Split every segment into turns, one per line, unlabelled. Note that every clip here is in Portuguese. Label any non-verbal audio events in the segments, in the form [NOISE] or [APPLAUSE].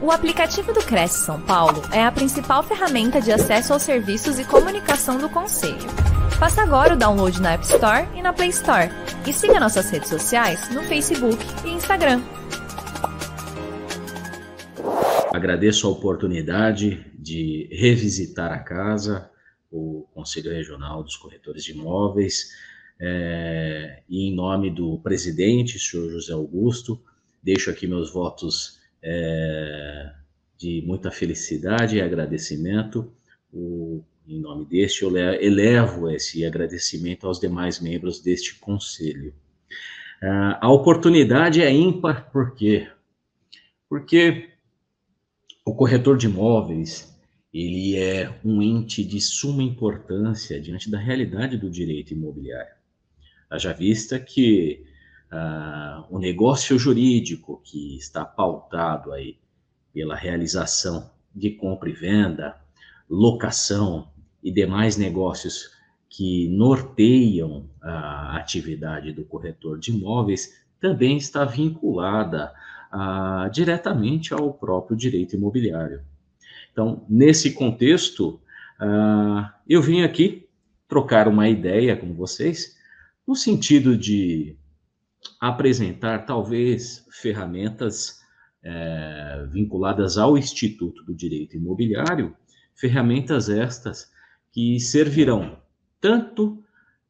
O aplicativo do Cresce São Paulo é a principal ferramenta de acesso aos serviços e comunicação do Conselho. Faça agora o download na App Store e na Play Store. E siga nossas redes sociais no Facebook e Instagram.
Agradeço a oportunidade de revisitar a casa, o Conselho Regional dos Corretores de Imóveis, é, e em nome do presidente, senhor José Augusto, deixo aqui meus votos é, de muita felicidade e agradecimento. O, em nome deste, eu elevo esse agradecimento aos demais membros deste conselho. Uh, a oportunidade é ímpar, por quê? Porque o corretor de imóveis, ele é um ente de suma importância diante da realidade do direito imobiliário. Haja vista que o negócio jurídico que está pautado aí pela realização de compra e venda, locação e demais negócios que norteiam a atividade do corretor de imóveis também está vinculada uh, diretamente ao próprio direito imobiliário. Então, nesse contexto, uh, eu vim aqui trocar uma ideia com vocês, no sentido de apresentar talvez ferramentas é, vinculadas ao Instituto do Direito Imobiliário, ferramentas estas que servirão tanto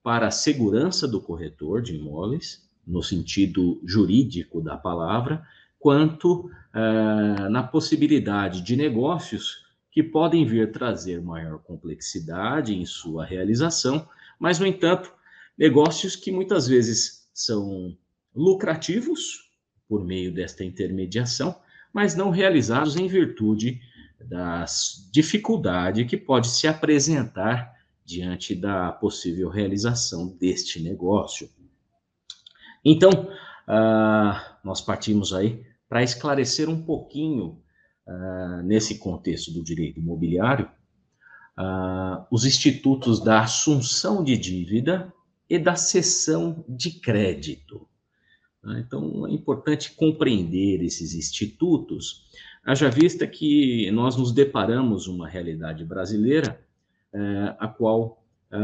para a segurança do corretor de imóveis, no sentido jurídico da palavra, quanto é, na possibilidade de negócios que podem vir trazer maior complexidade em sua realização, mas, no entanto, negócios que muitas vezes são lucrativos por meio desta intermediação, mas não realizados em virtude das dificuldade que pode se apresentar diante da possível realização deste negócio. Então, uh, nós partimos aí para esclarecer um pouquinho, uh, nesse contexto do direito imobiliário, uh, os institutos da assunção de dívida e da cessão de crédito. Né? Então, é importante compreender esses institutos, haja vista que nós nos deparamos uma realidade brasileira, é, a qual é,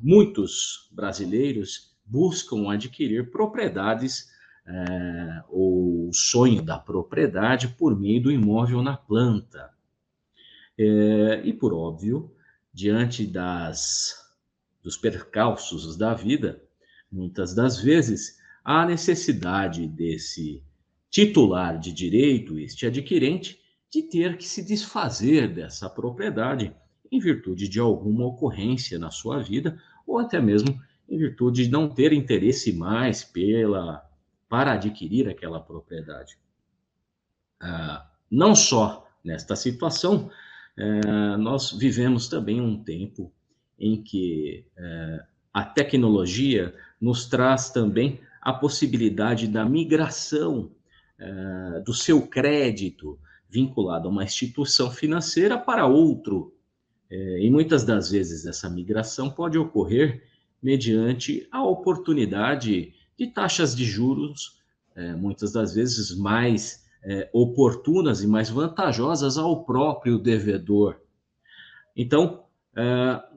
muitos brasileiros buscam adquirir propriedades é, ou sonho da propriedade por meio do imóvel na planta. E por óbvio, diante das, dos percalços da vida, muitas das vezes há necessidade desse titular de direito, este adquirente, de ter que se desfazer dessa propriedade em virtude de alguma ocorrência na sua vida ou até mesmo em virtude de não ter interesse mais pela para adquirir aquela propriedade. Ah, não só nesta situação, eh, nós vivemos também um tempo em que eh, a tecnologia nos traz também a possibilidade da migração uh, do seu crédito vinculado a uma instituição financeira para outro. Uh, e muitas das vezes essa migração pode ocorrer mediante a oportunidade de taxas de juros, uh, muitas das vezes mais oportunas e mais vantajosas ao próprio devedor. Então,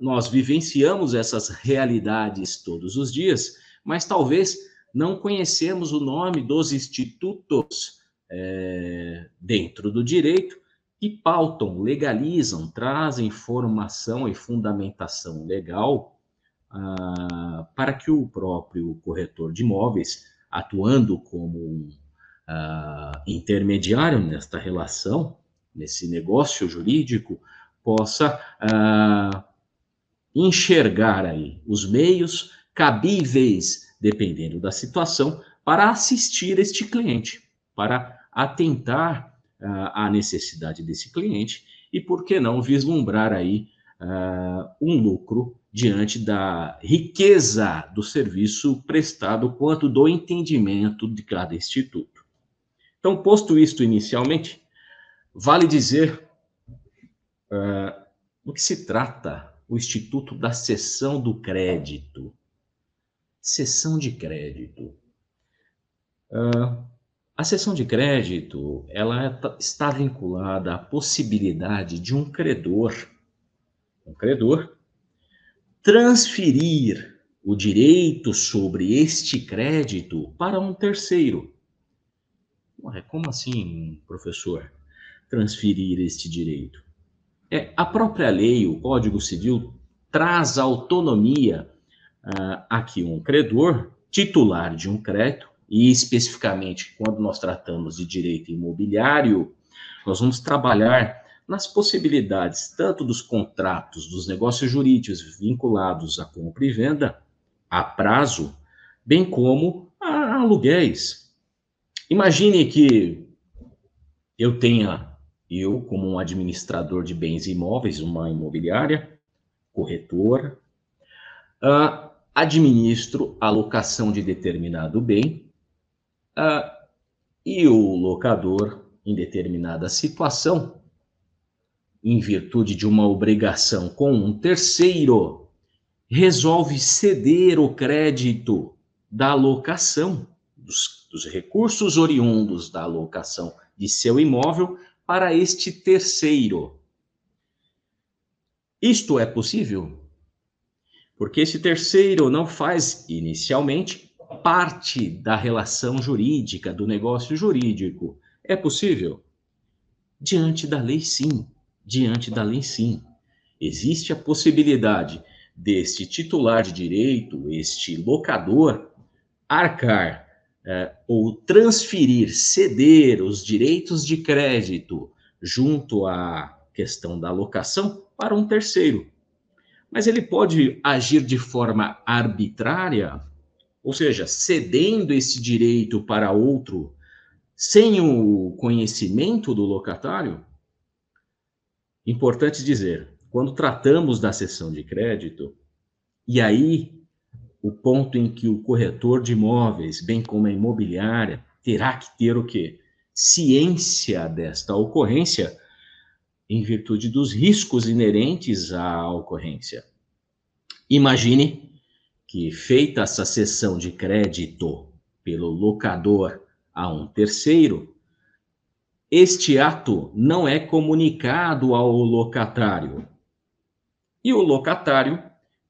nós vivenciamos essas realidades todos os dias, mas talvez não conhecemos o nome dos institutos é, dentro do direito que pautam, legalizam, trazem formação e fundamentação legal ah, para que o próprio corretor de imóveis, atuando como ah, intermediário nesta relação, nesse negócio jurídico, possa ah, enxergar aí os meios cabíveis dependendo da situação, para assistir este cliente, para atentar uh, à necessidade desse cliente e, por que não, vislumbrar aí uh, um lucro diante da riqueza do serviço prestado quanto do entendimento de cada instituto. Então, posto isto inicialmente, vale dizer uh, do que se trata o Instituto da Cessão do Crédito, Sessão de crédito. Uh, A cessão de crédito, ela é está vinculada à possibilidade de um credor, um credor, transferir o direito sobre este crédito para um terceiro. Ué, como assim, professor, transferir este direito? É, a própria lei, o Código Civil, traz autonomia uh, a que um credor, titular de um crédito, e especificamente quando nós tratamos de direito imobiliário, nós vamos trabalhar nas possibilidades tanto dos contratos, dos negócios jurídicos vinculados à compra e venda, a prazo, bem como a aluguéis. Imagine que eu tenha, eu como um administrador de bens imóveis, uma imobiliária, corretora, uh, administro a locação de determinado bem uh, e o locador, em determinada situação, em virtude de uma obrigação com um terceiro, resolve ceder o crédito da locação, dos, dos recursos oriundos da locação de seu imóvel para este terceiro. Isto é possível? Porque esse terceiro não faz inicialmente parte da relação jurídica, do negócio jurídico. É possível? Diante da lei, sim. Diante da lei, sim. Existe a possibilidade deste titular de direito, este locador, arcar é, ou transferir, ceder os direitos de crédito junto à questão da locação para um terceiro. Mas ele pode agir de forma arbitrária ou seja, cedendo esse direito para outro sem o conhecimento do locatário? Importante dizer, quando tratamos da cessão de crédito, e aí o ponto em que o corretor de imóveis, bem como a imobiliária, terá que ter o quê? Ciência desta ocorrência em virtude dos riscos inerentes à ocorrência. Imagine que, feita essa cessão de crédito pelo locador a um terceiro, este ato não é comunicado ao locatário. E o locatário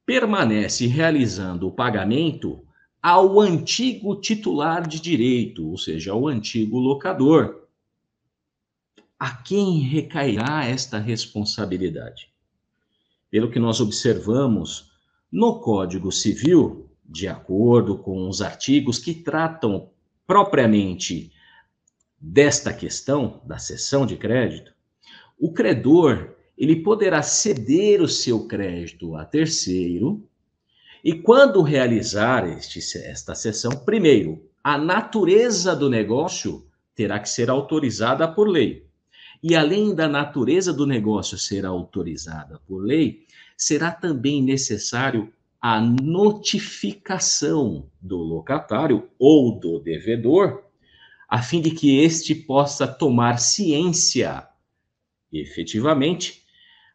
permanece realizando o pagamento ao antigo titular de direito, ou seja, ao antigo locador. A quem recairá esta responsabilidade? Pelo que nós observamos no Código Civil, de acordo com os artigos que tratam propriamente desta questão da cessão de crédito, o credor ele poderá ceder o seu crédito a terceiro e quando realizar este, esta cessão, primeiro, a natureza do negócio terá que ser autorizada por lei. E além da natureza do negócio ser autorizada por lei, será também necessário a notificação do locatário ou do devedor, a fim de que este possa tomar ciência, efetivamente,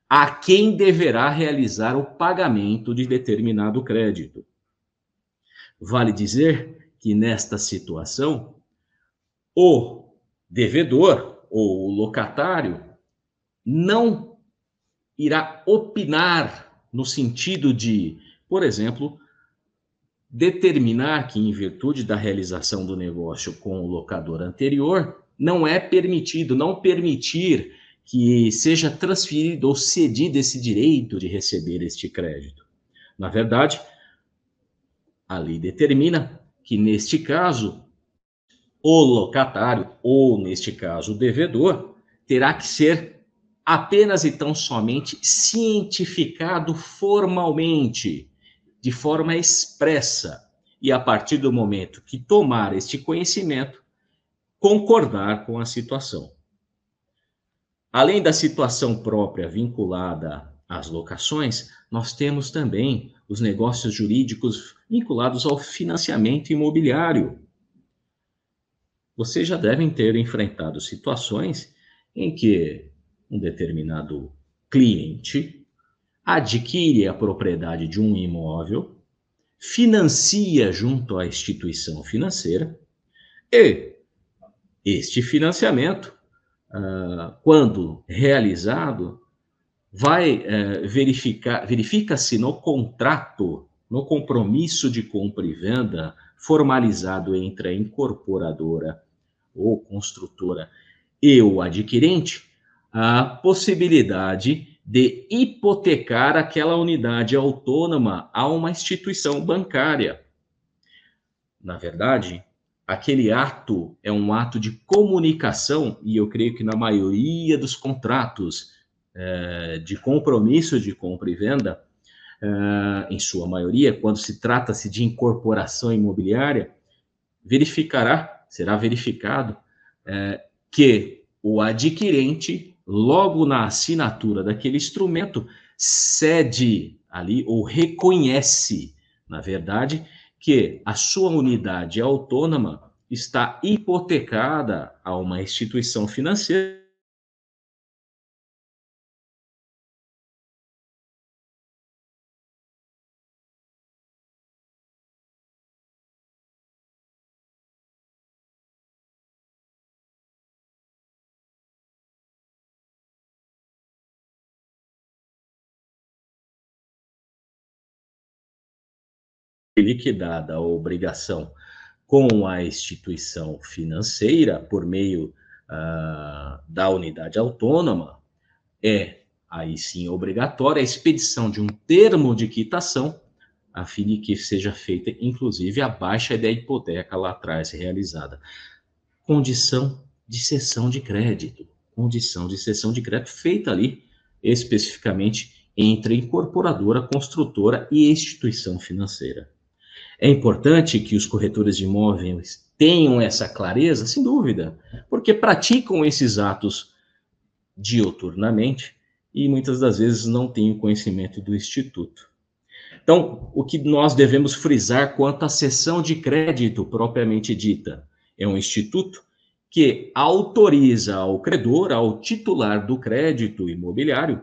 a quem deverá realizar o pagamento de determinado crédito. Vale dizer que nesta situação, o devedor ou o locatário não irá opinar no sentido de, por exemplo, determinar que, em virtude da realização do negócio com o locador anterior, não é permitido, não permitir que seja transferido ou cedido esse direito de receber este crédito. Na verdade, a lei determina que, neste caso, o locatário, ou neste caso, o devedor, terá que ser apenas e tão somente cientificado formalmente, de forma expressa, e a partir do momento que tomar este conhecimento, concordar com a situação. Além da situação própria vinculada às locações, nós temos também os negócios jurídicos vinculados ao financiamento imobiliário. Vocês já devem ter enfrentado situações em que um determinado cliente adquire a propriedade de um imóvel, financia junto à instituição financeira e, Este financiamento, uh, quando realizado, vai uh, verificar, verifica-se no contrato, no compromisso de compra e venda formalizado entre a incorporadora ou construtora e o adquirente, a possibilidade de hipotecar aquela unidade autônoma a uma instituição bancária. Na verdade, aquele ato é um ato de comunicação, e eu creio que na maioria dos contratos é, de compromisso de compra e venda, é, em sua maioria, quando se trata-se de incorporação imobiliária, verificará, será verificado é, que o adquirente, logo na assinatura daquele instrumento, cede ali ou reconhece, na verdade, que a sua unidade autônoma está hipotecada a uma instituição financeira liquidada a obrigação com a instituição financeira por meio uh, da unidade autônoma, é aí sim obrigatória a expedição de um termo de quitação, a fim de que seja feita, inclusive, a baixa da hipoteca lá atrás realizada. Condição de cessão de crédito. Condição de cessão de crédito feita ali especificamente entre incorporadora, construtora e instituição financeira. É importante que os corretores de imóveis tenham essa clareza, sem dúvida, porque praticam esses atos dioturnamente e muitas das vezes não têm o conhecimento do instituto. Então, o que nós devemos frisar quanto à cessão de crédito propriamente dita é um instituto que autoriza ao credor, ao titular do crédito imobiliário,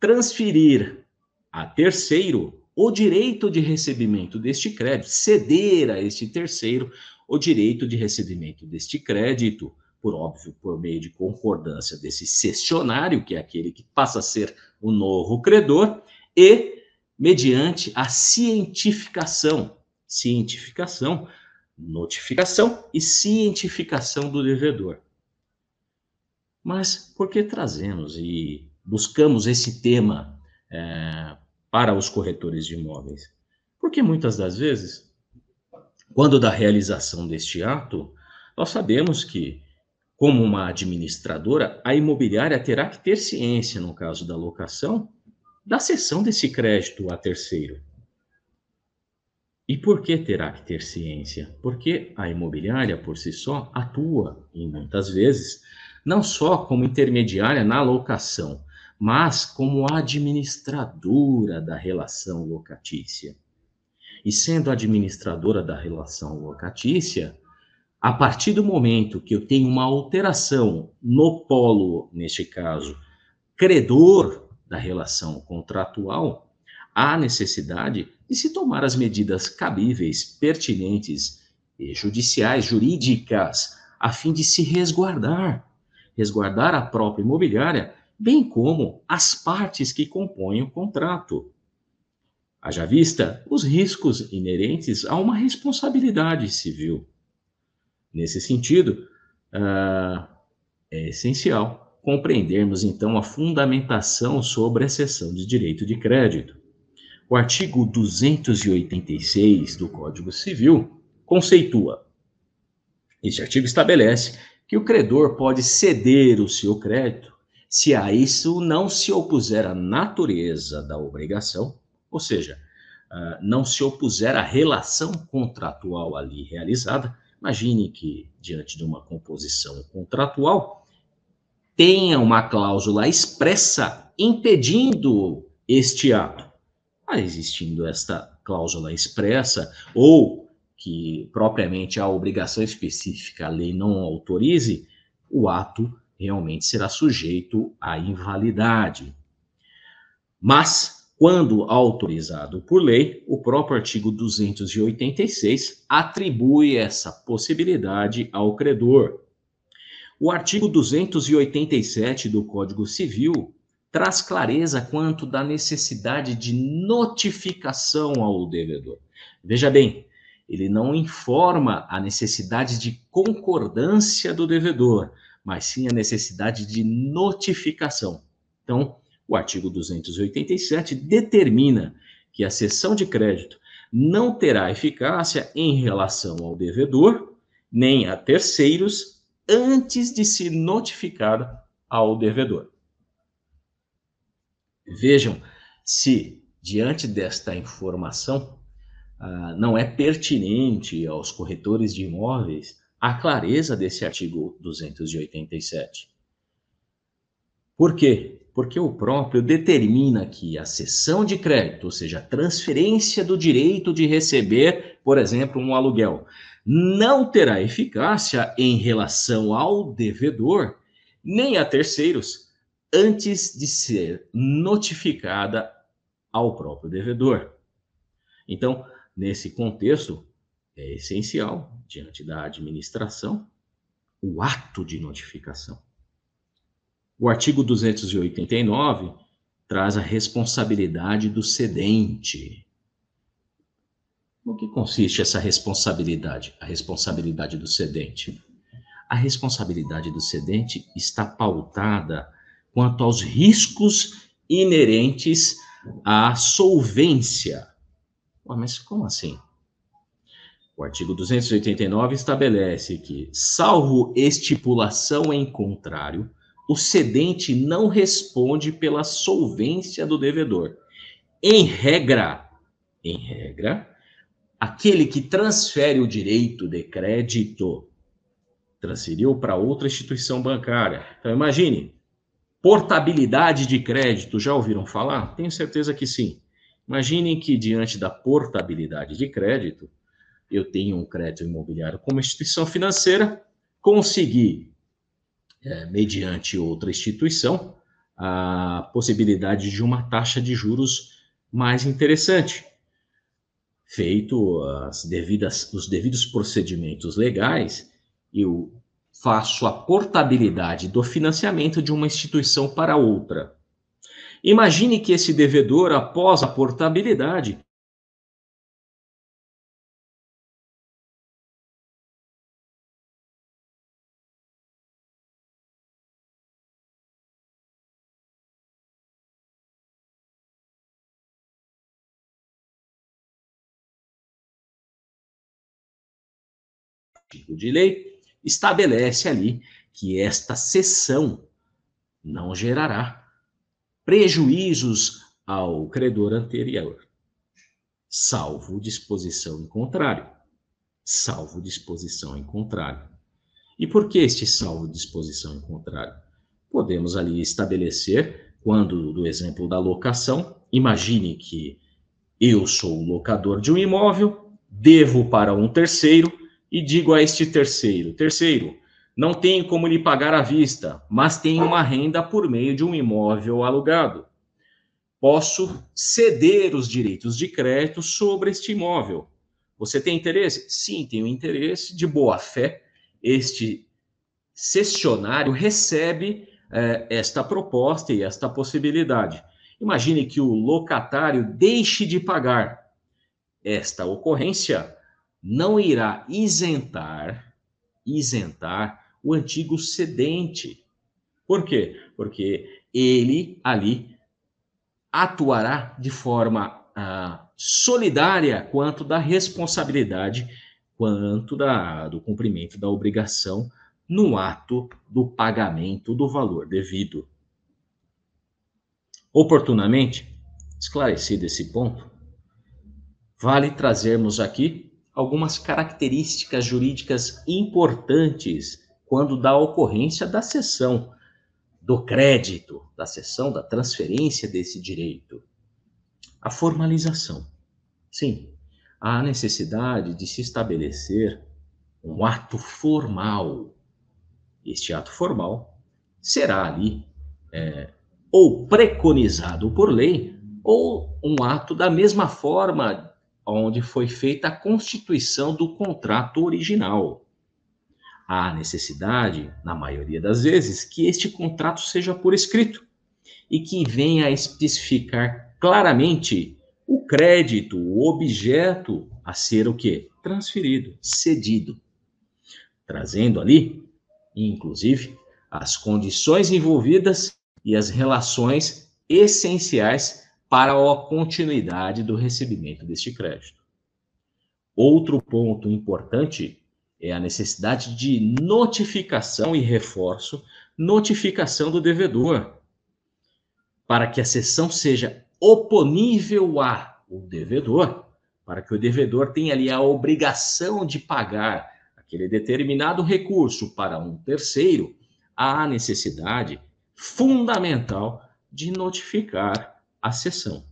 transferir a terceiro o direito de recebimento deste crédito, ceder a este terceiro o direito de recebimento deste crédito, por óbvio, por meio de concordância desse cessionário, que é aquele que passa a ser o novo credor, e mediante a cientificação, cientificação, notificação e cientificação do devedor. Mas por que trazemos e buscamos esse tema é, para os corretores de imóveis? Porque muitas das vezes, quando da realização deste ato, nós sabemos que, como uma administradora, a imobiliária terá que ter ciência, no caso da locação, da cessão desse crédito a terceiro. E por que terá que ter ciência? Porque a imobiliária, por si só, atua, e muitas vezes, não só como intermediária na locação, mas como administradora da relação locatícia. E sendo administradora da relação locatícia, a partir do momento que eu tenho uma alteração no polo, neste caso, credor da relação contratual, há necessidade de se tomar as medidas cabíveis, pertinentes e judiciais, jurídicas, a fim de se resguardar, resguardar a própria imobiliária bem como as partes que compõem o contrato. Haja vista os riscos inerentes a uma responsabilidade civil. Nesse sentido, uh, é essencial compreendermos então a fundamentação sobre a cessão de direito de crédito. O artigo 286 do Código Civil conceitua. Este artigo estabelece que o credor pode ceder o seu crédito se a isso não se opuser à natureza da obrigação, ou seja, uh, não se opuser à relação contratual ali realizada, imagine que, diante de uma composição contratual, tenha uma cláusula expressa impedindo este ato. Ah, existindo esta cláusula expressa, ou que propriamente a obrigação específica a lei não autorize, o ato realmente será sujeito à invalidade. Mas, quando autorizado por lei, o próprio artigo 286 atribui essa possibilidade ao credor. O artigo 287 do Código Civil traz clareza quanto da necessidade de notificação ao devedor. Veja bem, ele não informa a necessidade de concordância do devedor, mas sim a necessidade de notificação. Então, o artigo 287 determina que a cessão de crédito não terá eficácia em relação ao devedor, nem a terceiros, antes de se notificar ao devedor. Vejam se, diante desta informação, ah, não é pertinente aos corretores de imóveis a clareza desse artigo 287. Por quê? Porque o próprio determina que a cessão de crédito, ou seja, a transferência do direito de receber, por exemplo, um aluguel, não terá eficácia em relação ao devedor, nem a terceiros, antes de ser notificada ao próprio devedor. Então, nesse contexto, é essencial, diante da administração, o ato de notificação. O artigo 289 traz a responsabilidade do cedente. No que consiste essa responsabilidade? A responsabilidade do cedente. A responsabilidade do cedente está pautada quanto aos riscos inerentes à solvência. Mas como assim? O artigo 289 estabelece que, salvo estipulação em contrário, o cedente não responde pela solvência do devedor. Em regra, em regra, aquele que transfere o direito de crédito transferiu para outra instituição bancária. Então imagine, portabilidade de crédito, já ouviram falar? Tenho certeza que sim. Imaginem que diante da portabilidade de crédito, eu tenho um crédito imobiliário como instituição financeira, consegui é, mediante outra instituição, a possibilidade de uma taxa de juros mais interessante. Feito as devidas, os devidos procedimentos legais, eu faço a portabilidade do financiamento de uma instituição para outra. Imagine que esse devedor, após a portabilidade, artigo de lei, estabelece ali que esta cessão não gerará prejuízos ao credor anterior, salvo disposição em contrário. Salvo disposição em contrário. E por que este salvo disposição em contrário? Podemos ali estabelecer, quando do exemplo da locação, imagine que eu sou o locador de um imóvel, devo para um terceiro e digo a este terceiro: terceiro, não tenho como lhe pagar à vista, mas tenho uma renda por meio de um imóvel alugado. Posso ceder os direitos de crédito sobre este imóvel. Você tem interesse? Sim, tenho interesse. De boa fé, este cessionário recebe eh, esta proposta e esta possibilidade. Imagine que o locatário deixe de pagar. Esta ocorrência não irá isentar, isentar o antigo cedente. Por quê? Porque ele ali atuará de forma ah, solidária quanto da responsabilidade, quanto da, do cumprimento da obrigação no ato do pagamento do valor devido. Oportunamente, esclarecido esse ponto, vale trazermos aqui algumas características jurídicas importantes quando da ocorrência da cessão do crédito, da cessão, da transferência desse direito. A formalização. Sim, há necessidade de se estabelecer um ato formal. Este ato formal será ali é, ou preconizado por lei ou um ato da mesma forma onde foi feita a constituição do contrato original. há necessidade, na maioria das vezes, que este contrato seja por escrito e que venha a especificar claramente o crédito, o objeto a ser o quê? Transferido, cedido, trazendo ali, inclusive, as condições envolvidas e as relações essenciais para a continuidade do recebimento deste crédito. Outro ponto importante é a necessidade de notificação e reforço, notificação do devedor, para que a sessão seja oponível a o devedor, para que o devedor tenha ali a obrigação de pagar aquele determinado recurso para um terceiro, há necessidade fundamental de notificar a sessão.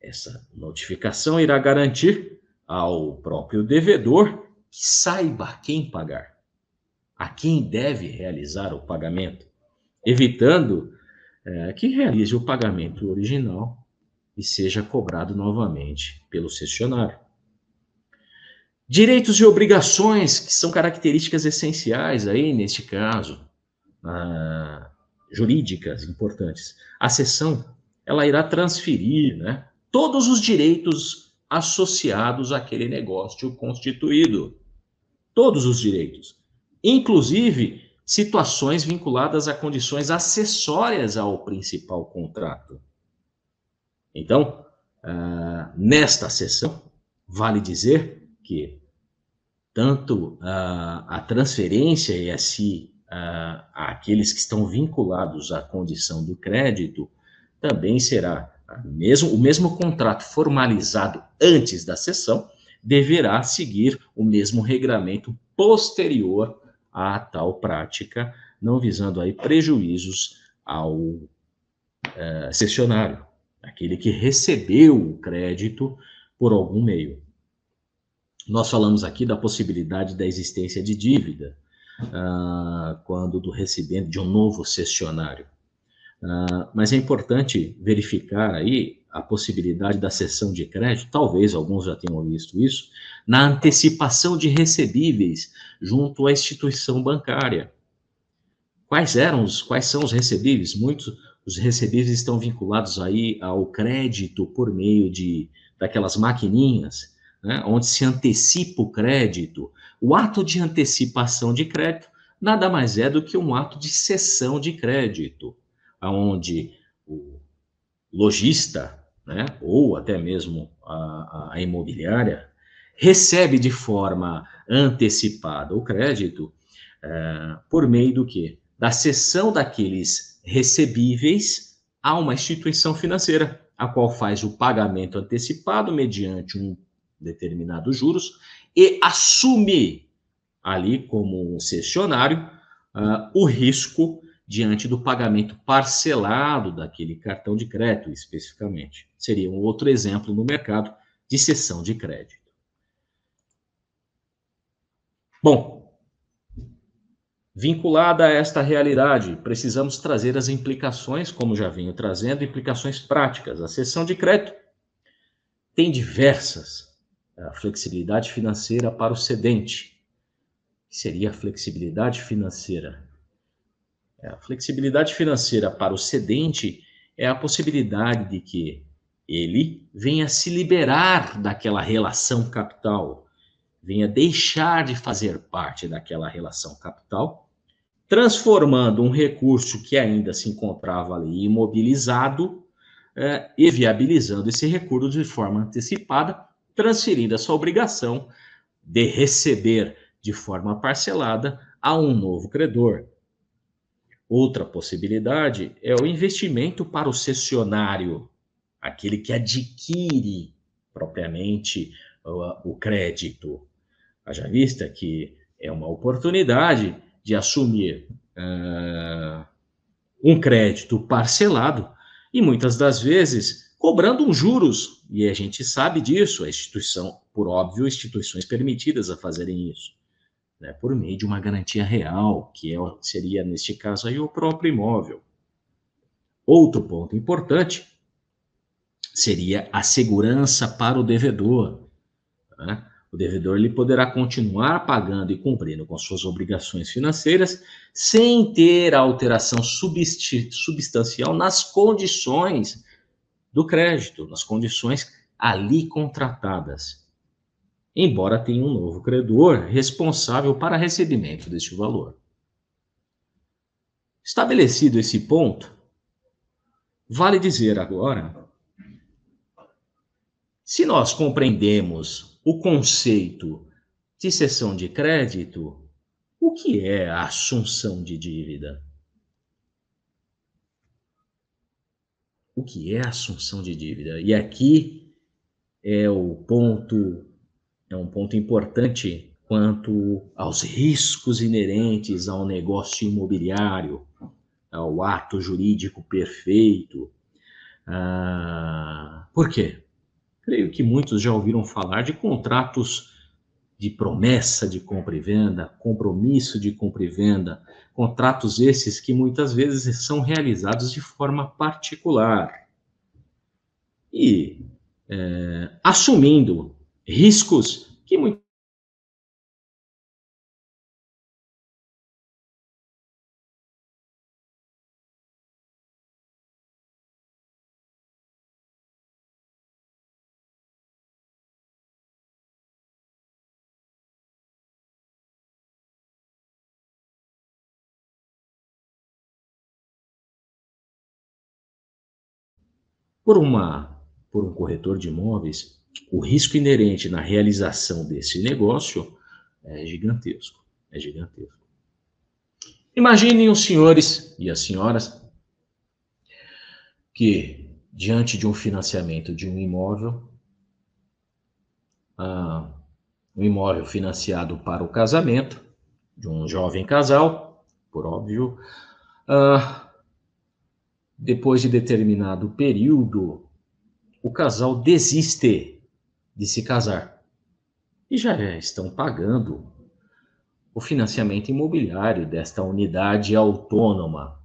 Essa notificação irá garantir ao próprio devedor que saiba quem pagar, a quem deve realizar o pagamento, evitando é, que realize o pagamento original e seja cobrado novamente pelo cessionário. Direitos e obrigações, que são características essenciais aí neste caso, ah, jurídicas importantes. A sessão, ela irá transferir né, todos os direitos associados àquele negócio constituído. Todos os direitos. Inclusive situações vinculadas a condições acessórias ao principal contrato. Então, uh, nesta sessão, vale dizer que tanto uh, a transferência e assim uh, aqueles que estão vinculados à condição do crédito também será mesmo, o mesmo contrato formalizado antes da sessão deverá seguir o mesmo regramento posterior à tal prática, não visando aí prejuízos ao uh, cessionário, aquele que recebeu o crédito por algum meio. Nós falamos aqui da possibilidade da existência de dívida, uh, quando do recebimento de um novo cessionário. Uh, mas é importante verificar aí a possibilidade da cessão de crédito, talvez alguns já tenham visto isso, na antecipação de recebíveis junto à instituição bancária. Quais eram os, quais são os recebíveis? Muitos os recebíveis estão vinculados aí ao crédito por meio de daquelas maquininhas, né, onde se antecipa o crédito. O ato de antecipação de crédito nada mais é do que um ato de cessão de crédito, onde o lojista, né, ou até mesmo a, a imobiliária, recebe de forma antecipada o crédito é, por meio do que? Da cessão daqueles recebíveis a uma instituição financeira, a qual faz o pagamento antecipado mediante um determinado juros e assume ali como um cessionário uh, o risco diante do pagamento parcelado daquele cartão de crédito, especificamente. Seria um outro exemplo no mercado de cessão de crédito. Bom, vinculada a esta realidade, precisamos trazer as implicações, como já venho trazendo, implicações práticas. A cessão de crédito tem diversas. A flexibilidade financeira para o cedente. Seria a flexibilidade financeira é, a flexibilidade financeira para o cedente é a possibilidade de que ele venha se liberar daquela relação capital, venha deixar de fazer parte daquela relação capital, transformando um recurso que ainda se encontrava ali imobilizado é, e viabilizando esse recurso de forma antecipada, transferindo a sua obrigação de receber de forma parcelada a um novo credor, Outra possibilidade é o investimento para o cessionário, aquele que adquire propriamente o, o crédito. Haja vista que é uma oportunidade de assumir uh, um crédito parcelado e muitas das vezes cobrando um juros, e a gente sabe disso, a instituição, por óbvio, instituições permitidas a fazerem isso né, por meio de uma garantia real, que é, seria, neste caso, aí, o próprio imóvel. Outro ponto importante seria a segurança para o devedor. Né? O devedor ele poderá continuar pagando e cumprindo com suas obrigações financeiras sem ter alteração substancial nas condições do crédito, nas condições ali contratadas, embora tenha um novo credor responsável para recebimento deste valor. Estabelecido esse ponto, vale dizer agora se nós compreendemos o conceito de cessão de crédito, o que é a assunção de dívida? O que é a assunção de dívida? E aqui é o ponto, é um ponto importante quanto aos riscos inerentes ao negócio imobiliário, ao ato jurídico perfeito. Ah, por quê? Creio que muitos já ouviram falar de contratos de promessa de compra e venda, compromisso de compra e venda, contratos esses que muitas vezes são realizados de forma particular. E é, assumindo riscos que muitas Por, uma, por um corretor de imóveis, o risco inerente na realização desse negócio é gigantesco. É gigantesco. Imaginem os senhores e as senhoras que, diante de um financiamento de um imóvel, ah, um imóvel financiado para o casamento de um jovem casal, por óbvio, ah, depois de determinado período, o casal desiste de se casar e já estão pagando o financiamento imobiliário desta unidade autônoma.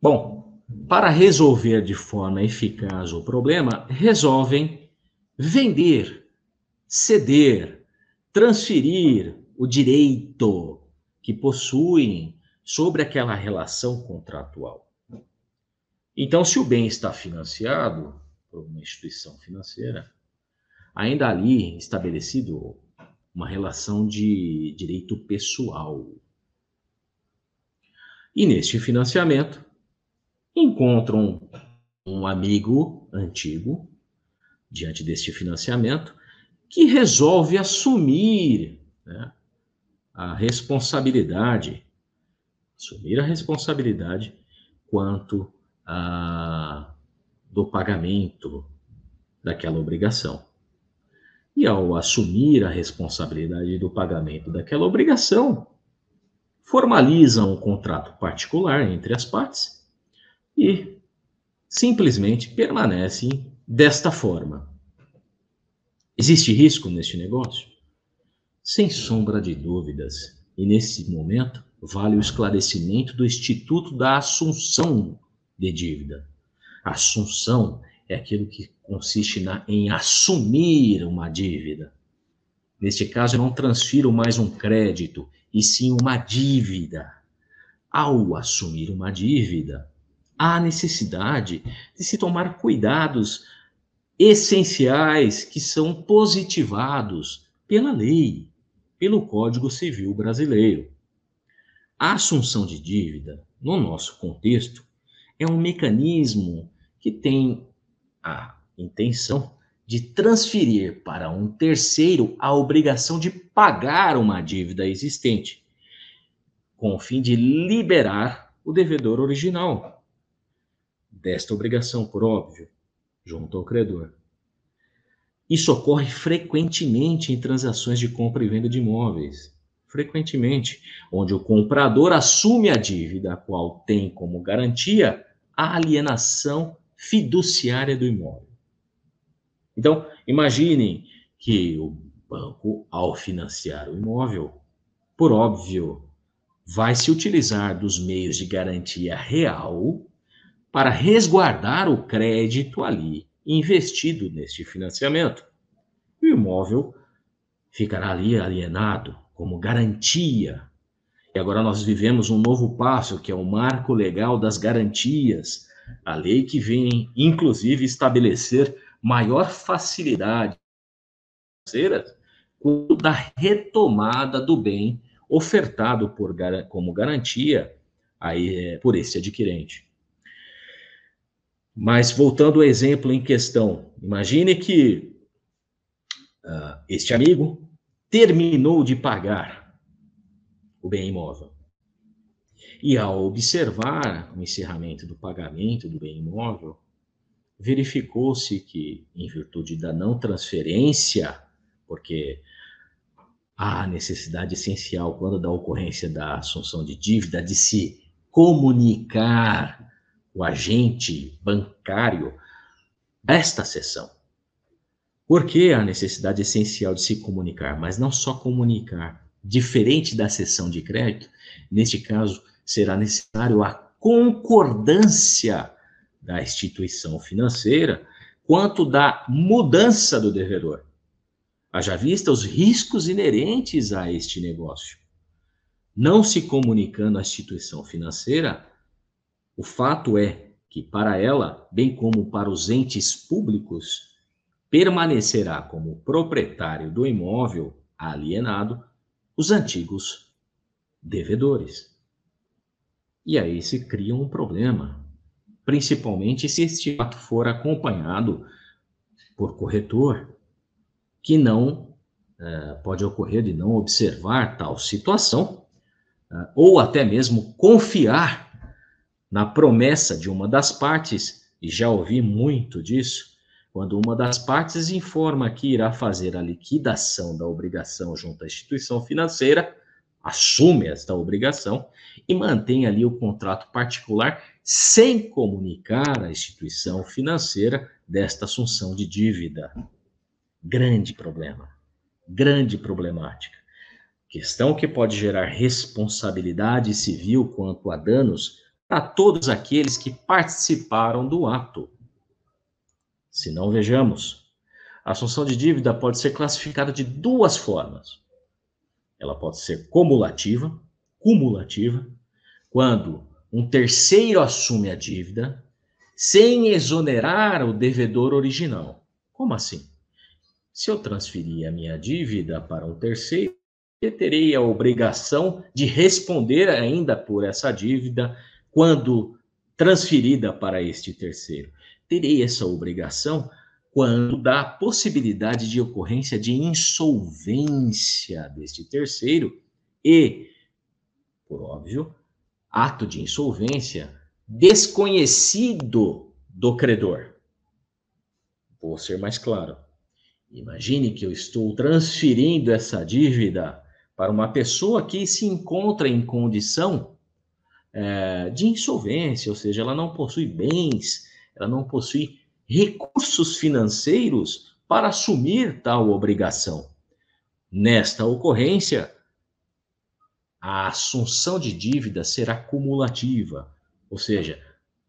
Bom, para resolver de forma eficaz o problema, resolvem vender, ceder, transferir o direito que possuem sobre aquela relação contratual. Então, se o bem está financiado por uma instituição financeira, ainda ali estabelecido uma relação de direito pessoal. E neste financiamento, encontram um amigo antigo, diante deste financiamento, que resolve assumir né, a responsabilidade assumir a responsabilidade quanto a, do pagamento daquela obrigação. E ao assumir a responsabilidade do pagamento daquela obrigação, formalizam um contrato particular entre as partes e simplesmente permanecem desta forma. Existe risco neste negócio? Sem sombra de dúvidas. E nesse momento, vale o esclarecimento do Instituto da Assunção de Dívida. Assunção é aquilo que consiste na, em assumir uma dívida. Neste caso, eu não transfiro mais um crédito, e sim uma dívida. Ao assumir uma dívida, há necessidade de se tomar cuidados essenciais que são positivados pela lei, pelo Código Civil Brasileiro. A assunção de dívida, no nosso contexto, é um mecanismo que tem a intenção de transferir para um terceiro a obrigação de pagar uma dívida existente, com o fim de liberar o devedor original desta obrigação, por óbvio, junto ao credor. Isso ocorre frequentemente em transações de compra e venda de imóveis frequentemente, onde o comprador assume a dívida, a qual tem como garantia a alienação fiduciária do imóvel. Então, imaginem que o banco, ao financiar o imóvel, por óbvio, vai se utilizar dos meios de garantia real para resguardar o crédito ali investido neste financiamento. o imóvel ficará ali alienado como garantia. E agora nós vivemos um novo passo, que é o marco legal das garantias, a lei que vem, inclusive, estabelecer maior facilidade da retomada do bem ofertado por, como garantia aí, é, por esse adquirente. Mas voltando ao exemplo em questão, imagine que uh, este amigo terminou de pagar o bem imóvel. E ao observar o encerramento do pagamento do bem imóvel, verificou-se que, em virtude da não transferência, porque há necessidade essencial, quando da ocorrência da assunção de dívida, de se comunicar o agente bancário desta sessão. Por que a necessidade essencial de se comunicar? Mas não só comunicar. Diferente da sessão de crédito, neste caso, será necessário a concordância da instituição financeira quanto da mudança do devedor. Haja vista os riscos inerentes a este negócio. Não se comunicando à instituição financeira, o fato é que, para ela, bem como para os entes públicos, permanecerá como proprietário do imóvel alienado os antigos devedores. E aí se cria um problema, principalmente se este ato for acompanhado por corretor, que não é, pode ocorrer de não observar tal situação, é, ou até mesmo confiar na promessa de uma das partes, e já ouvi muito disso, quando uma das partes informa que irá fazer a liquidação da obrigação junto à instituição financeira, assume esta obrigação e mantém ali o contrato particular sem comunicar à instituição financeira desta assunção de dívida. Grande problema, grande problemática. Questão que pode gerar responsabilidade civil quanto a danos a todos aqueles que participaram do ato. Se não vejamos, a assunção de dívida pode ser classificada de duas formas. Ela pode ser cumulativa, cumulativa, quando um terceiro assume a dívida sem exonerar o devedor original. Como assim? Se eu transferir a minha dívida para um terceiro, eu terei a obrigação de responder ainda por essa dívida quando transferida para este terceiro terei essa obrigação quando da possibilidade de ocorrência de insolvência deste terceiro e, por óbvio, ato de insolvência desconhecido do credor. Vou ser mais claro. Imagine que eu estou transferindo essa dívida para uma pessoa que se encontra em condição é, de insolvência, ou seja, ela não possui bens, ela não possui recursos financeiros para assumir tal obrigação. Nesta ocorrência, a assunção de dívida será cumulativa, ou seja,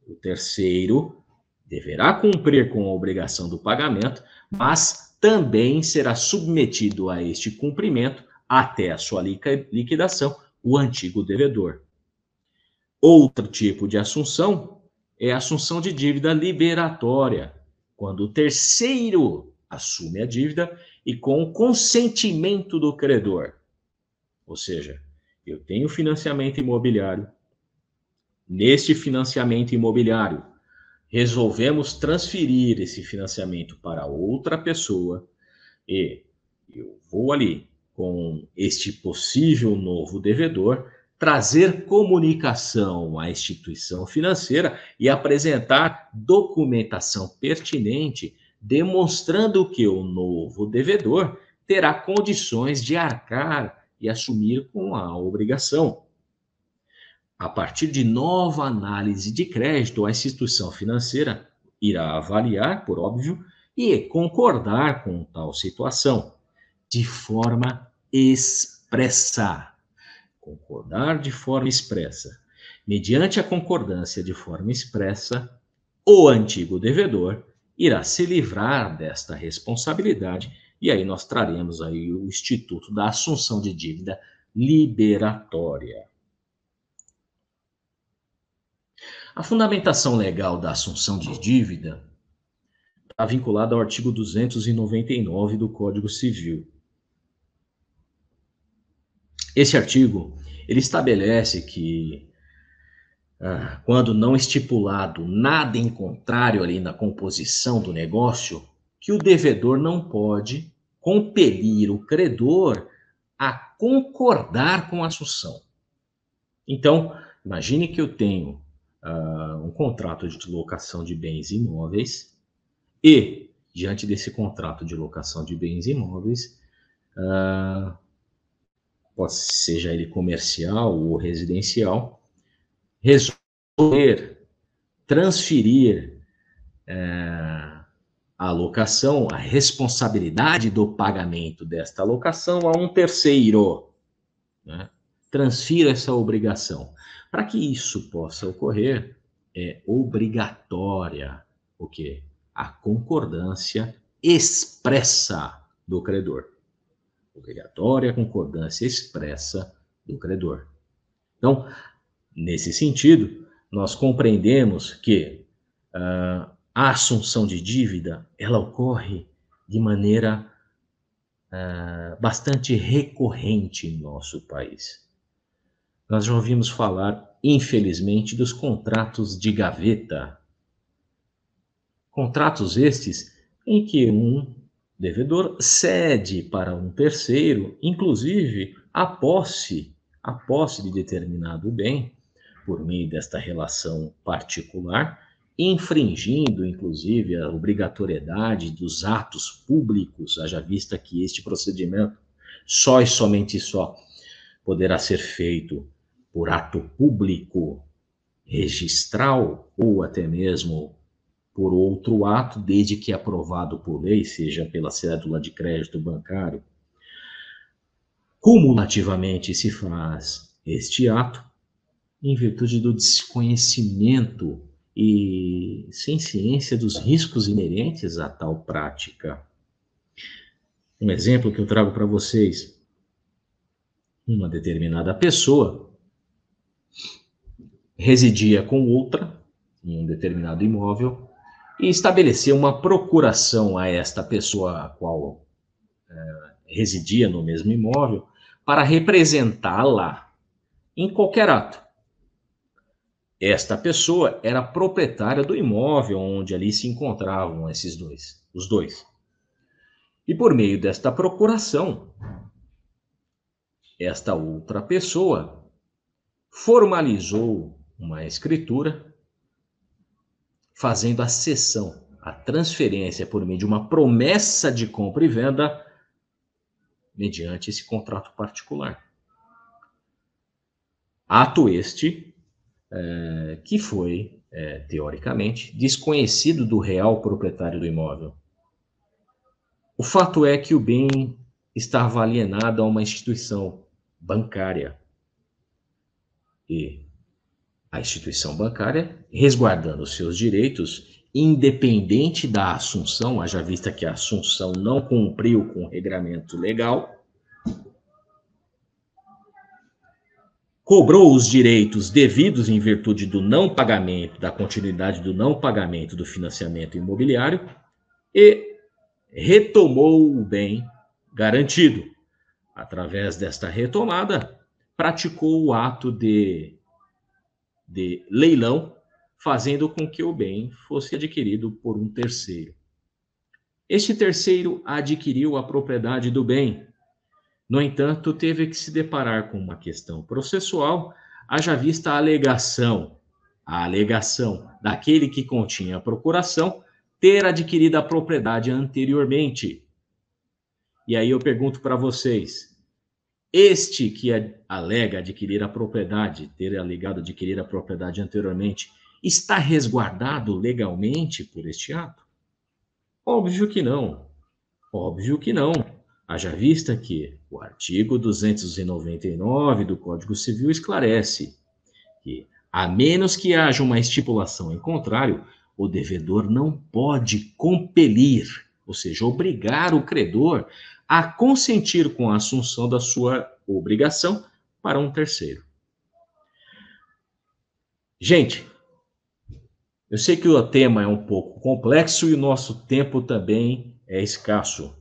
o terceiro deverá cumprir com a obrigação do pagamento, mas também será submetido a este cumprimento até a sua liquidação o antigo devedor. Outro tipo de assunção é assunção de dívida liberatória, quando o terceiro assume a dívida e com o consentimento do credor. Ou seja, eu tenho financiamento imobiliário. Neste financiamento imobiliário, resolvemos transferir esse financiamento para outra pessoa e eu vou ali com este possível novo devedor trazer comunicação à instituição financeira e apresentar documentação pertinente demonstrando que o novo devedor terá condições de arcar e assumir com a obrigação. A partir de nova análise de crédito, a instituição financeira irá avaliar, por óbvio, e concordar com tal situação de forma expressa concordar de forma expressa. Mediante a concordância de forma expressa, o antigo devedor irá se livrar desta responsabilidade E aí nós traremos aí o Instituto da Assunção de Dívida Liberatória. A fundamentação legal da assunção de dívida está vinculada ao artigo 299 do Código Civil. Esse artigo ele estabelece que ah, quando não estipulado nada em contrário ali na composição do negócio, que o devedor não pode compelir o credor a concordar com a assunção. Então, imagine que eu tenho uh, um contrato de locação de bens imóveis e, diante desse contrato de locação de bens imóveis, uh, seja ele comercial ou residencial, resolver transferir uh, a alocação, a responsabilidade do pagamento desta alocação a um terceiro. Né? Transfira essa obrigação. Para que isso possa ocorrer, é obrigatória o quê? A concordância expressa do credor. Obrigatória concordância expressa do credor. Então, nesse sentido, nós compreendemos que uh, a assunção de dívida ela ocorre de maneira uh, bastante recorrente em nosso país. Nós já ouvimos falar, infelizmente, dos contratos de gaveta. Contratos estes em que um devedor cede para um terceiro, inclusive a posse, a posse de determinado bem, por meio desta relação particular, infringindo, inclusive, a obrigatoriedade dos atos públicos, haja vista que este procedimento só e somente só poderá ser feito por ato público, registral ou até mesmo por outro ato, desde que aprovado por lei, seja pela cédula de crédito bancário. Cumulativamente se faz este ato em virtude do desconhecimento e sem ciência dos riscos inerentes a tal prática. Um exemplo que eu trago para vocês: uma determinada pessoa residia com outra em um determinado imóvel e estabeleceu uma procuração a esta pessoa a qual é, residia no mesmo imóvel para representá-la em qualquer ato. Esta pessoa era proprietária do imóvel onde ali se encontravam esses dois, os dois. E por meio desta procuração, esta outra pessoa formalizou uma escritura fazendo a cessão, a transferência por meio de uma promessa de compra e venda mediante esse contrato particular. Ato este é, que foi, é, teoricamente, desconhecido do real proprietário do imóvel. O fato é que o bem estava alienado a uma instituição bancária. E a instituição bancária, resguardando seus direitos, independente da assunção, haja vista que a assunção não cumpriu com o regramento legal, cobrou os direitos devidos em virtude do não pagamento, da continuidade do não pagamento do financiamento imobiliário e retomou o bem garantido. Através desta retomada, praticou o ato de de leilão, fazendo com que o bem fosse adquirido por um terceiro. Este terceiro adquiriu a propriedade do bem. No entanto, teve que se deparar com uma questão processual, haja vista a alegação, a alegação daquele que continha a procuração ter adquirido a propriedade anteriormente. E aí eu pergunto para vocês, este que alega adquirir a propriedade, ter alegado adquirir a propriedade anteriormente, está resguardado legalmente por este ato? Óbvio que não. Óbvio que não. Haja vista que o artigo 299 do Código Civil esclarece que, a menos que haja uma estipulação em contrário, o devedor não pode compelir ou seja, obrigar o credor a consentir com a assunção da sua obrigação para um terceiro. Gente, eu sei que o tema é um pouco complexo e o nosso tempo também é escasso,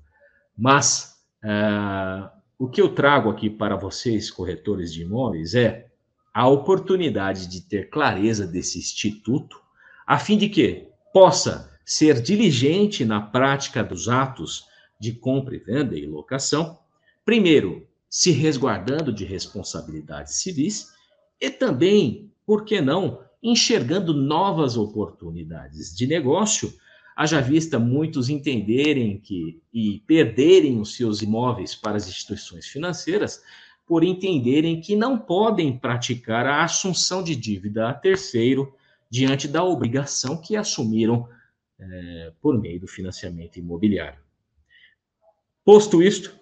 mas uh, o que eu trago aqui para vocês, corretores de imóveis, é a oportunidade de ter clareza desse instituto, a fim de que possa ser diligente na prática dos atos de compra e venda e locação, primeiro, se resguardando de responsabilidades civis e também, por que não, enxergando novas oportunidades de negócio, haja vista muitos entenderem que e perderem os seus imóveis para as instituições financeiras, por entenderem que não podem praticar a assunção de dívida a terceiro diante da obrigação que assumiram é, por meio do financiamento imobiliário. Posto isto,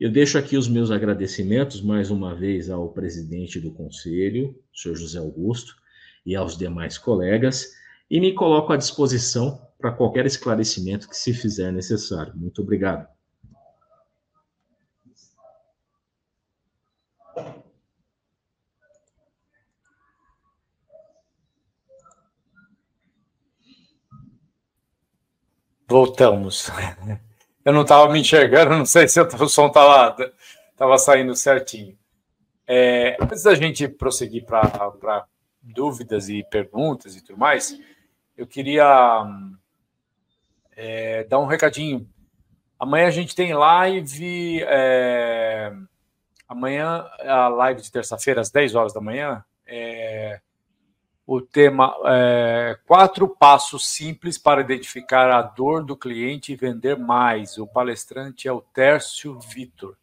eu deixo aqui os meus agradecimentos mais uma vez ao presidente do conselho, senhor José Augusto, e aos demais colegas, e me coloco à disposição para qualquer esclarecimento que se fizer necessário. Muito obrigado.
Voltamos. [LAUGHS] Eu não estava me enxergando, [LAUGHS] não sei se o som estava tava saindo certinho. É, antes da gente prosseguir para dúvidas e perguntas e tudo mais, eu queria é, dar um recadinho. Amanhã a gente tem live. É, amanhã, a live de terça-feira, às 10 horas da manhã, é, o tema é quatro passos simples para identificar a dor do cliente e vender mais. O palestrante é o Tércio Vitor.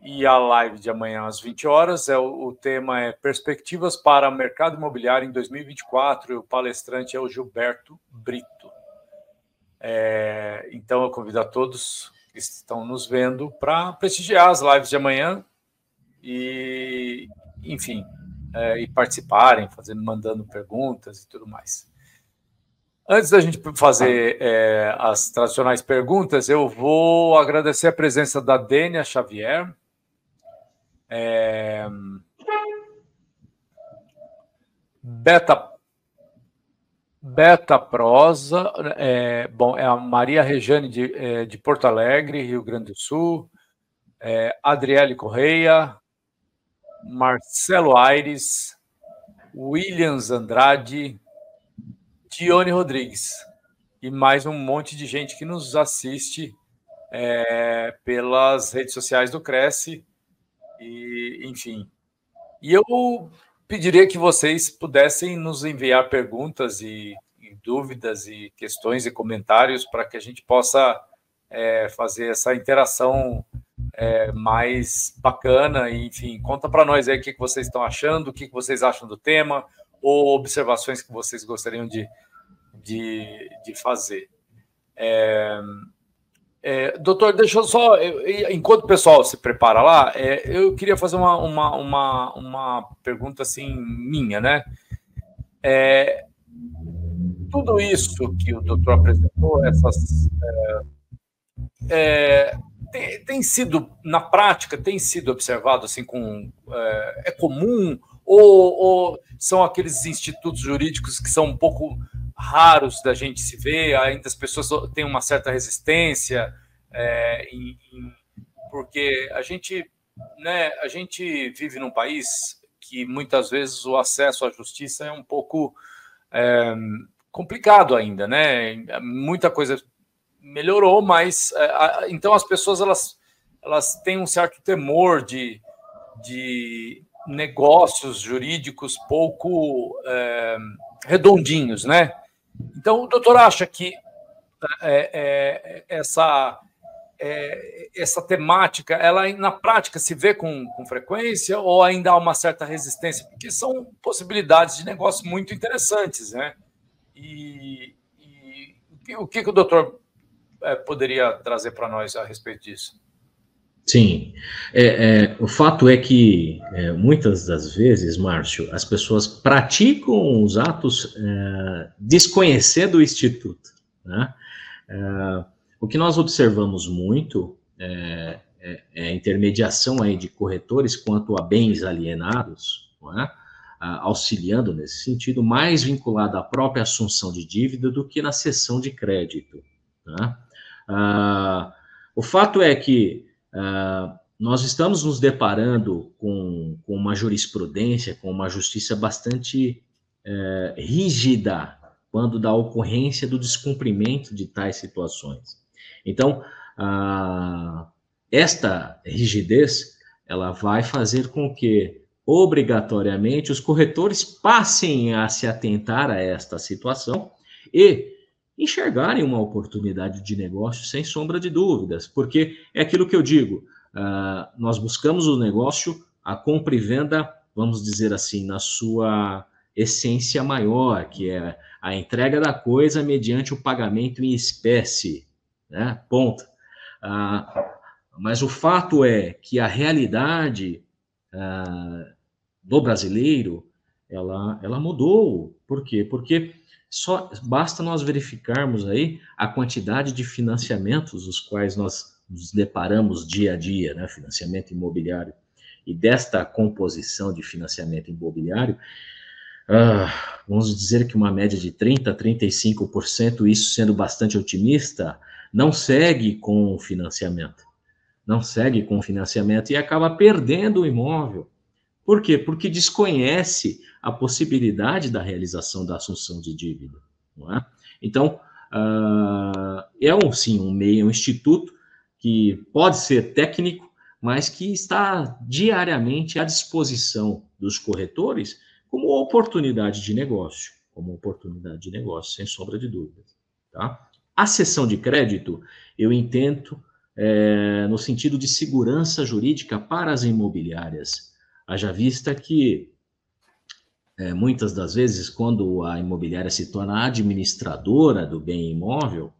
E a live de amanhã às 20 horas é o, tema é perspectivas para o mercado imobiliário em 2024 e o palestrante é o Gilberto Brito. É, então eu convido a todos que estão nos vendo para prestigiar as lives de amanhã e, enfim, é, e participarem, fazendo, mandando perguntas e tudo mais. Antes da gente fazer é, as tradicionais perguntas, eu vou agradecer a presença da Dênia Xavier. É, Beta Beta Prosa, é, bom, é a Maria Rejane de, é, de Porto Alegre, Rio Grande do Sul, é, Adriele Correia, Marcelo Aires, Williams Andrade, Dione Rodrigues e mais um monte de gente que nos assiste é, pelas redes sociais do Cresce e enfim. E eu pediria que vocês pudessem nos enviar perguntas e, e dúvidas e questões e comentários para que a gente possa é, fazer essa interação é, mais bacana. Enfim, conta para nós aí o que, que vocês estão achando, o que, que vocês acham do tema, ou observações que vocês gostariam de, de, de fazer. É, é, doutor, deixa eu só, eu, enquanto o pessoal se prepara lá, é, eu queria fazer uma, uma, uma, uma, pergunta assim minha, né? É, tudo isso que o doutor apresentou, essas é, é, tem, tem, sido, na prática, tem sido observado assim com. É, é comum ou, ou, são aqueles institutos jurídicos que são um pouco raros da gente se ver, ainda as pessoas têm uma certa resistência, é, em, em, porque a gente, né, a gente vive num país que muitas vezes o acesso à justiça é um pouco é, complicado ainda, né? Muita coisa melhorou, mas é, então as pessoas elas, elas têm um certo temor de, de negócios jurídicos pouco é, redondinhos, né? Então o doutor acha que é, é, essa é, essa temática, ela na prática se vê com, com frequência ou ainda há uma certa resistência? Porque são possibilidades de negócio muito interessantes, né? E, e o que o doutor é, poderia trazer para nós a respeito disso?
Sim, é, é, o fato é que é, muitas das vezes, Márcio, as pessoas praticam os atos é, desconhecendo o Instituto. Né? É, O que nós observamos muito é, é, a intermediação aí de corretores quanto a bens alienados, auxiliando nesse sentido, mais vinculado à própria assunção de dívida do que na cessão de crédito. Tá? Ah, o fato é que ah, nós estamos nos deparando com, com, uma jurisprudência, com uma justiça bastante eh, rígida quando da ocorrência do descumprimento de tais situações. Então, esta rigidez ela vai fazer com que obrigatoriamente os corretores passem a se atentar a esta situação e enxergarem uma oportunidade de negócio sem sombra de dúvidas, porque é aquilo que eu digo, uh, nós buscamos o negócio, a compra e venda, vamos dizer assim, na sua essência maior, que é a entrega da coisa mediante o pagamento em espécie, né? Ponto. Uh, mas o fato é que a realidade uh, do brasileiro, ela, ela mudou. Por quê? Porque só basta nós verificarmos aí a quantidade de financiamentos os quais nós nos deparamos dia a dia, né? Financiamento imobiliário. E desta composição de financiamento imobiliário, ah, vamos dizer que uma média de 30% a 35%, isso sendo bastante otimista, não segue com o financiamento. Não segue com o financiamento e acaba perdendo o imóvel. Por quê? Porque desconhece a possibilidade da realização da assunção de dívida. É? Então, uh, é um, sim um meio, um instituto que pode ser técnico, mas que está diariamente à disposição dos corretores como oportunidade de negócio, como oportunidade de negócio, sem sombra de dúvidas. Tá? A cessão de crédito, eu entendo é, no sentido de segurança jurídica para as imobiliárias. Haja vista que é, muitas das vezes, quando a imobiliária se torna administradora do bem imóvel,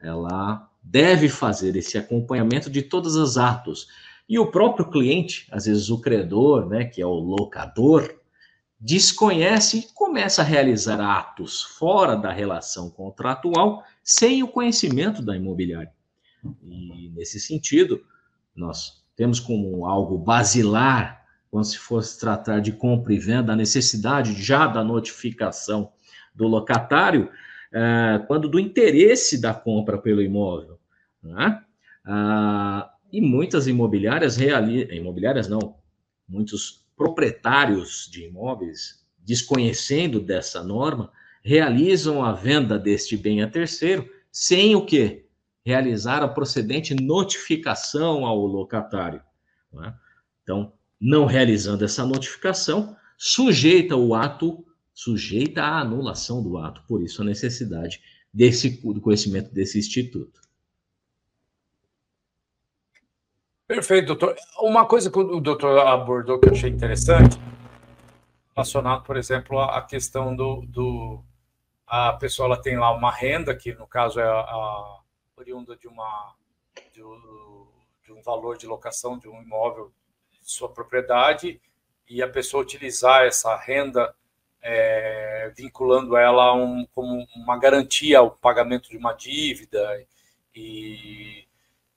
ela deve fazer esse acompanhamento de todos os atos. E o próprio cliente, às vezes o credor, né, que é o locador, desconhece e começa a realizar atos fora da relação contratual sem o conhecimento da imobiliária. E nesse sentido, nós temos como algo basilar quando se fosse tratar de compra e venda, a necessidade já da notificação do locatário, é, quando do interesse da compra pelo imóvel. Né? Ah, e muitas imobiliárias realizam, imobiliárias não, muitos proprietários de imóveis, desconhecendo dessa norma, realizam a venda deste bem a terceiro sem o quê? Realizar a procedente notificação ao locatário. Né? Então, não realizando essa notificação, sujeita o ato, sujeita à anulação do ato. Por isso, a necessidade desse do conhecimento desse instituto.
Perfeito, doutor. Uma coisa que o doutor abordou que eu achei interessante, relacionado, por exemplo, à questão do, do a pessoa ela tem lá uma renda que no caso é a, a oriunda de uma de, de um valor de locação de um imóvel sua propriedade e a pessoa utilizar essa renda é, vinculando ela um, como uma garantia ao pagamento de uma dívida e,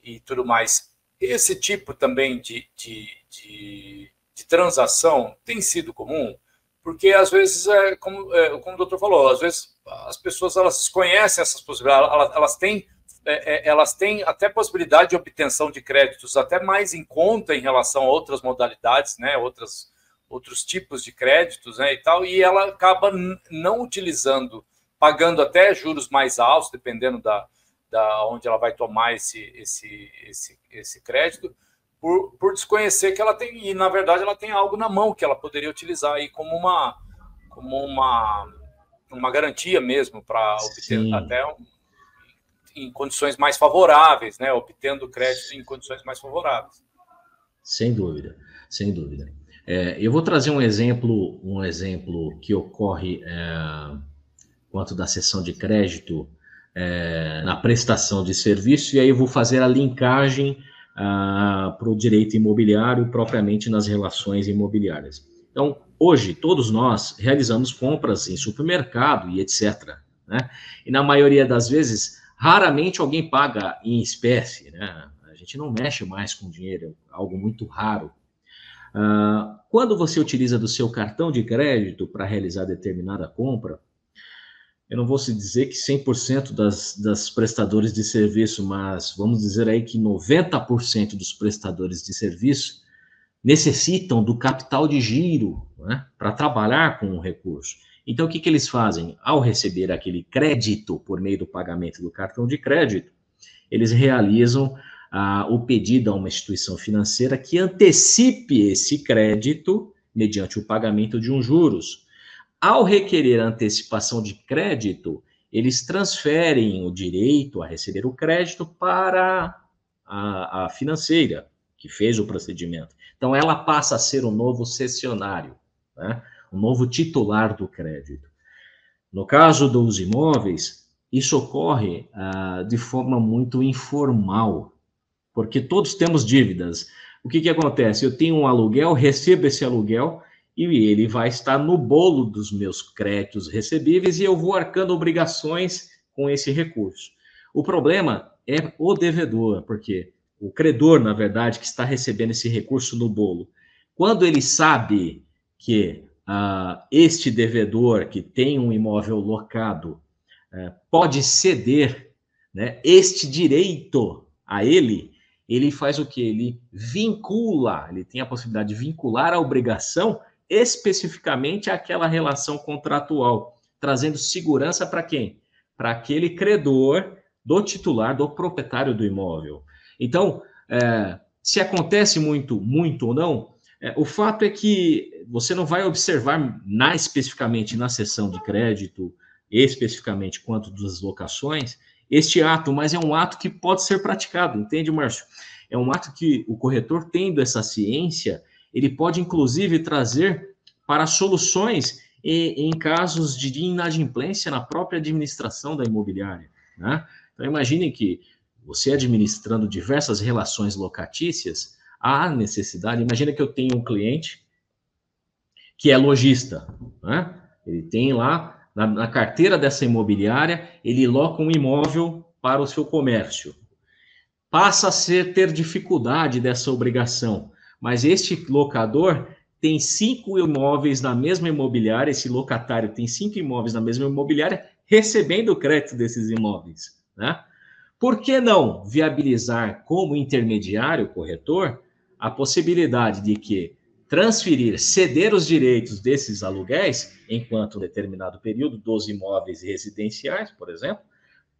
e tudo mais. Esse tipo também de, de, de, de transação tem sido comum, porque às vezes, é, como, é, como o doutor falou, às vezes as pessoas elas conhecem essas possibilidades, elas, elas têm é, é, elas têm até possibilidade de obtenção de créditos até mais em conta em relação a outras modalidades, né, outras, outros tipos de créditos, né, e tal, e ela acaba não utilizando, pagando até juros mais altos, dependendo da, da onde ela vai tomar esse, esse, esse, esse crédito, por, por desconhecer que ela tem, e na verdade ela tem algo na mão que ela poderia utilizar aí como uma, como uma, uma garantia mesmo para obter até um, em condições mais favoráveis, né? Obtendo crédito em condições mais favoráveis.
Sem dúvida, sem dúvida. É, eu vou trazer um exemplo, um exemplo que ocorre é, quanto da sessão de crédito é, na prestação de serviço, e aí eu vou fazer a linkagem ah, para o direito imobiliário propriamente nas relações imobiliárias. Então, hoje, todos nós realizamos compras em supermercado e etc. Né? E na maioria das vezes, Raramente alguém paga em espécie, né? A gente não mexe mais com dinheiro, é algo muito raro. Uh, quando você utiliza do seu cartão de crédito para realizar determinada compra, eu não vou se dizer que 100% das, das prestadores de serviço, mas vamos dizer aí que 90% dos prestadores de serviço necessitam do capital de giro né, para trabalhar com o recurso. Então, o que, que eles fazem? Ao receber aquele crédito por meio do pagamento do cartão de crédito, eles realizam ah, o pedido a uma instituição financeira que antecipe esse crédito mediante o pagamento de um juros. Ao requerer antecipação de crédito, eles transferem o direito a receber o crédito para a, a financeira que fez o procedimento. Então, ela passa a ser o um novo cessionário, né? O novo titular do crédito. No caso dos imóveis, isso ocorre ah, de forma muito informal, porque todos temos dívidas. O que, que acontece? Eu tenho um aluguel, recebo esse aluguel, e ele vai estar no bolo dos meus créditos recebíveis e eu vou arcando obrigações com esse recurso. O problema é o devedor, porque o credor, na verdade, que está recebendo esse recurso no bolo, quando ele sabe que uh, este devedor que tem um imóvel locado uh, pode ceder né, este direito a ele, ele faz o que? Ele vincula, ele tem a possibilidade de vincular a obrigação especificamente àquela relação contratual, trazendo segurança para quem? Para aquele credor do titular, do proprietário do imóvel. Então, é, se acontece muito, muito ou não, é, o fato é que você não vai observar na, especificamente na sessão de crédito, especificamente quanto das locações, este ato, mas é um ato que pode ser praticado, entende, Márcio? É um ato que o corretor, tendo essa ciência, ele pode inclusive trazer para soluções em, casos de inadimplência na própria administração da imobiliária. Né? Então, imagine que você administrando diversas relações locatícias, há necessidade. Imagina que eu tenho um cliente que é lojista, né? ele tem lá na, na carteira dessa imobiliária, ele loca um imóvel para o seu comércio. Passa a ser ter dificuldade dessa obrigação mas este locador tem cinco imóveis na mesma imobiliária, esse locatário tem cinco imóveis na mesma imobiliária, recebendo o crédito desses imóveis. Né? Por que não viabilizar como intermediário corretor a possibilidade de que transferir, ceder os direitos desses aluguéis, enquanto um determinado período, dos imóveis residenciais, por exemplo,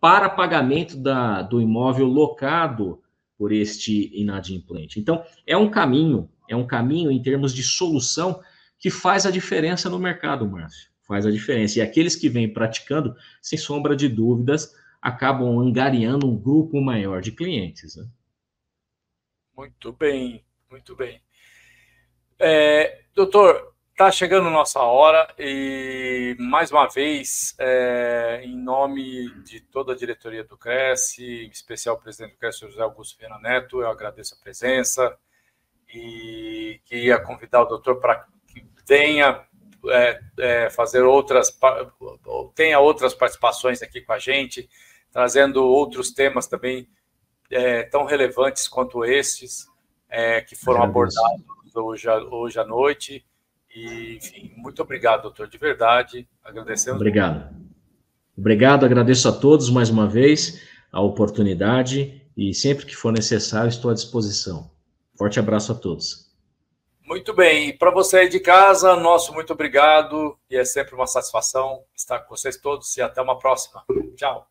para pagamento da, do imóvel locado por este inadimplente. Então, é um caminho, é um caminho em termos de solução que faz a diferença no mercado, Márcio. Faz a diferença. E aqueles que vêm praticando, sem sombra de dúvidas, acabam angariando um grupo maior de clientes. Né?
Muito bem, muito bem. É, doutor, Está chegando nossa hora e, mais uma vez, é, em nome de toda a diretoria do Cresce, em especial o presidente do Cresce, José Augusto Viana Neto, eu agradeço a presença e queria convidar o doutor para que tenha é, é, fazer outras tenha outras participações aqui com a gente, trazendo outros temas também é, tão relevantes quanto estes é, que foram abordados hoje, hoje à noite e, enfim, muito obrigado, doutor, de verdade. Agradecemos.
Obrigado. Obrigado, agradeço a todos mais uma vez a oportunidade e sempre que for necessário estou à disposição. Forte abraço a todos.
Muito bem, para você aí de casa, nosso muito obrigado e é sempre uma satisfação estar com vocês todos e até uma próxima. Tchau.